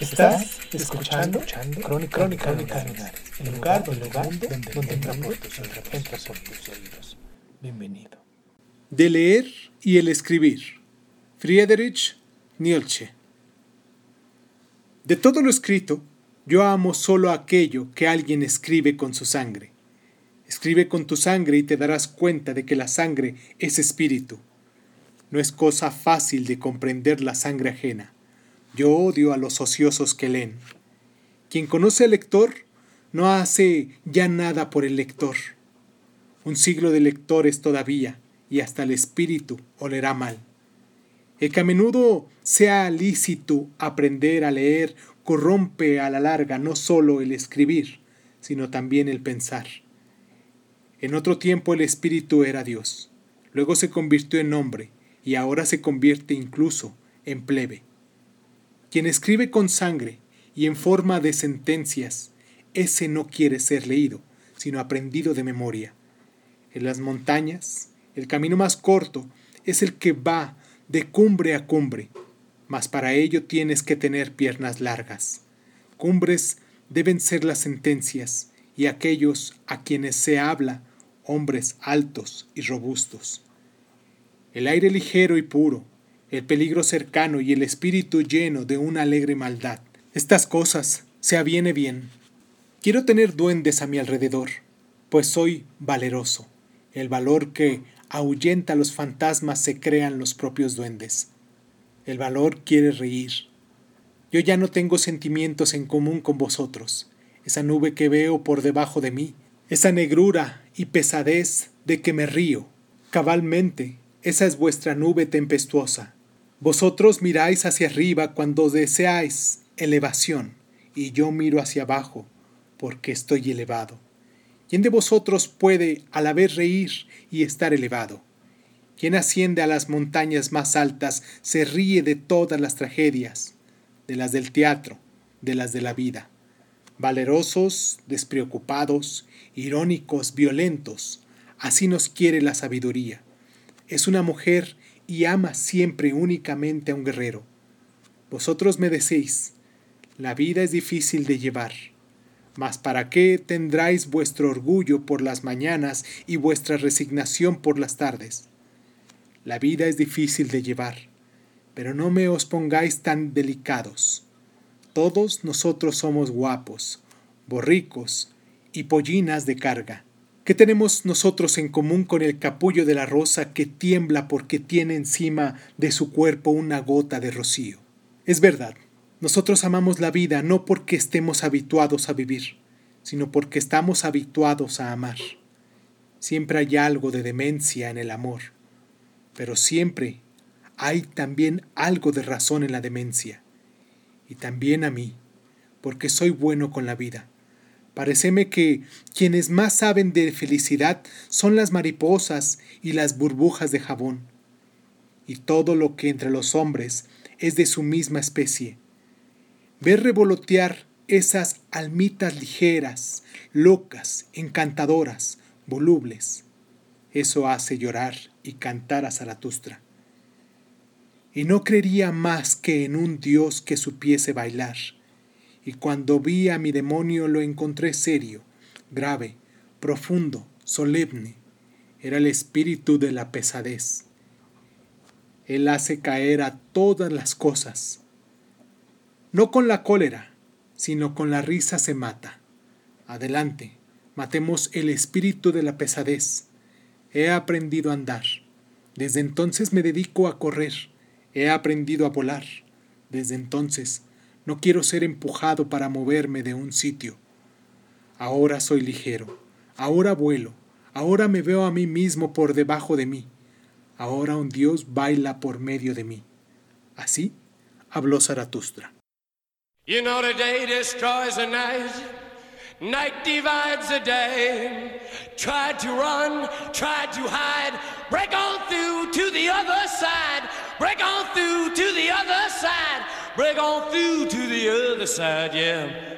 Estás escuchando, Crónica, Crónica, el lugar, el lugar donde, donde entra por tus oídos. Entra por tus oídos. Bienvenido. De leer y el escribir. Friedrich Nietzsche. De todo lo escrito, yo amo solo aquello que alguien escribe con su sangre. Escribe con tu sangre y te darás cuenta de que la sangre es espíritu. No es cosa fácil de comprender la sangre ajena. Yo odio a los ociosos que leen. Quien conoce al lector no hace ya nada por el lector. Un siglo de lectores todavía, y hasta el espíritu olerá mal. El que a menudo sea lícito aprender a leer corrompe a la larga no solo el escribir, sino también el pensar. En otro tiempo el espíritu era Dios, luego se convirtió en hombre y ahora se convierte incluso en plebe. Quien escribe con sangre y en forma de sentencias, ese no quiere ser leído, sino aprendido de memoria. En las montañas, el camino más corto es el que va de cumbre a cumbre, mas para ello tienes que tener piernas largas. Cumbres deben ser las sentencias y aquellos a quienes se habla, hombres altos y robustos. El aire ligero y puro, el peligro cercano y el espíritu lleno de una alegre maldad. Estas cosas se aviene bien. Quiero tener duendes a mi alrededor, pues soy valeroso. El valor que ahuyenta los fantasmas se crean los propios duendes. El valor quiere reír. Yo ya no tengo sentimientos en común con vosotros. Esa nube que veo por debajo de mí, esa negrura y pesadez de que me río. Cabalmente, esa es vuestra nube tempestuosa. Vosotros miráis hacia arriba cuando deseáis elevación, y yo miro hacia abajo, porque estoy elevado. ¿Quién de vosotros puede a la reír y estar elevado? Quien asciende a las montañas más altas se ríe de todas las tragedias, de las del teatro, de las de la vida. Valerosos, despreocupados, irónicos, violentos, así nos quiere la sabiduría. Es una mujer y ama siempre únicamente a un guerrero. Vosotros me decéis, la vida es difícil de llevar. Mas ¿para qué tendráis vuestro orgullo por las mañanas y vuestra resignación por las tardes? La vida es difícil de llevar, pero no me os pongáis tan delicados. Todos nosotros somos guapos, borricos y pollinas de carga. ¿Qué tenemos nosotros en común con el capullo de la rosa que tiembla porque tiene encima de su cuerpo una gota de rocío? Es verdad, nosotros amamos la vida no porque estemos habituados a vivir, sino porque estamos habituados a amar. Siempre hay algo de demencia en el amor, pero siempre hay también algo de razón en la demencia. Y también a mí, porque soy bueno con la vida. Pareceme que quienes más saben de felicidad son las mariposas y las burbujas de jabón. Y todo lo que entre los hombres es de su misma especie. Ver revolotear esas almitas ligeras, locas, encantadoras, volubles. Eso hace llorar y cantar a Zaratustra. Y no creería más que en un Dios que supiese bailar. Y cuando vi a mi demonio lo encontré serio, grave, profundo, solemne. Era el espíritu de la pesadez. Él hace caer a todas las cosas. No con la cólera, sino con la risa se mata. Adelante, matemos el espíritu de la pesadez. He aprendido a andar. Desde entonces me dedico a correr. He aprendido a volar. Desde entonces no quiero ser empujado para moverme de un sitio. Ahora soy ligero. Ahora vuelo. Ahora me veo a mí mismo por debajo de mí. Ahora un Dios baila por medio de mí. Así habló Zaratustra. You know the day destroys the night. Night divides the day. Tried to run, tried to hide. Break on Break on through to the other side, yeah.